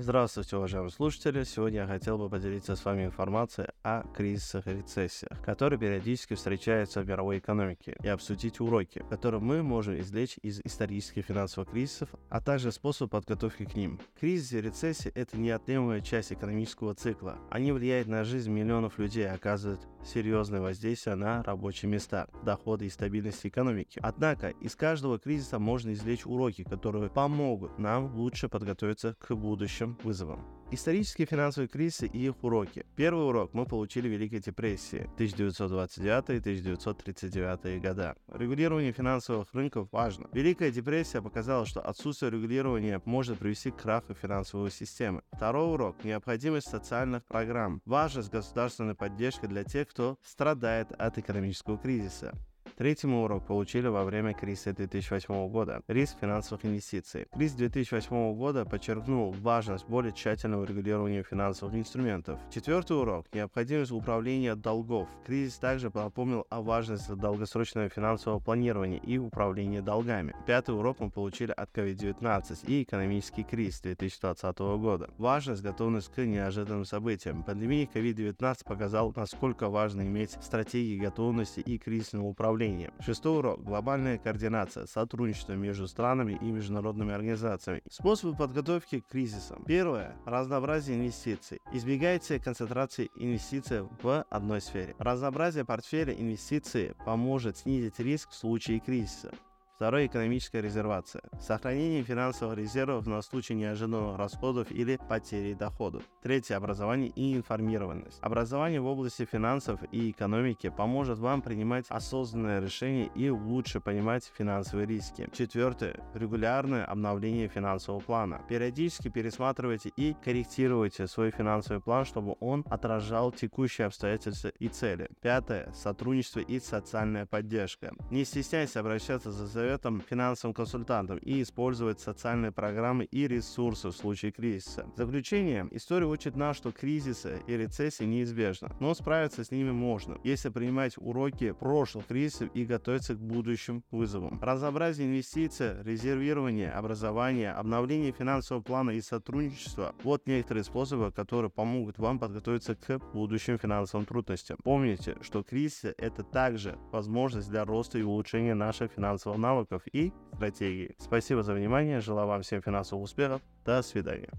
Здравствуйте, уважаемые слушатели! Сегодня я хотел бы поделиться с вами информацией о кризисах и рецессиях, которые периодически встречаются в мировой экономике, и обсудить уроки, которые мы можем извлечь из исторических финансовых кризисов, а также способ подготовки к ним. Кризис и рецессия – это неотъемлемая часть экономического цикла. Они влияют на жизнь миллионов людей и оказывают серьезное воздействие на рабочие места, доходы и стабильность экономики. Однако из каждого кризиса можно извлечь уроки, которые помогут нам лучше подготовиться к будущим новым вызовам. Исторические финансовые кризисы и их уроки. Первый урок мы получили в Великой депрессии 1929-1939 года. Регулирование финансовых рынков важно. Великая депрессия показала, что отсутствие регулирования может привести к краху финансовой системы. Второй урок – необходимость социальных программ. Важность государственной поддержки для тех, кто страдает от экономического кризиса. Третий урок получили во время кризиса 2008 года. Риск финансовых инвестиций. Кризис 2008 года подчеркнул важность более тщательного регулирования финансовых инструментов. Четвертый урок – необходимость управления долгов. Кризис также напомнил о важности долгосрочного финансового планирования и управления долгами. Пятый урок мы получили от COVID-19 и экономический кризис 2020 года. Важность, готовность к неожиданным событиям. Пандемия COVID-19 показал, насколько важно иметь стратегии готовности и кризисного управления управления. Шестой урок. Глобальная координация, сотрудничество между странами и международными организациями. Способы подготовки к кризисам. Первое. Разнообразие инвестиций. Избегайте концентрации инвестиций в одной сфере. Разнообразие портфеля инвестиций поможет снизить риск в случае кризиса. Второе – экономическая резервация. Сохранение финансовых резервов на случай неожиданных расходов или потери доходов. Третье – образование и информированность. Образование в области финансов и экономики поможет вам принимать осознанные решения и лучше понимать финансовые риски. Четвертое – регулярное обновление финансового плана. Периодически пересматривайте и корректируйте свой финансовый план, чтобы он отражал текущие обстоятельства и цели. Пятое – сотрудничество и социальная поддержка. Не стесняйтесь обращаться за советом финансовым консультантам и использовать социальные программы и ресурсы в случае кризиса. В заключение, история учит нас, что кризисы и рецессии неизбежны, но справиться с ними можно, если принимать уроки прошлых кризисов и готовиться к будущим вызовам. Разнообразие инвестиций, резервирование, образование, обновление финансового плана и сотрудничество – вот некоторые способы, которые помогут вам подготовиться к будущим финансовым трудностям. Помните, что кризисы – это также возможность для роста и улучшения наших финансовых навыков навыков и стратегии. Спасибо за внимание, желаю вам всем финансовых успехов, до свидания.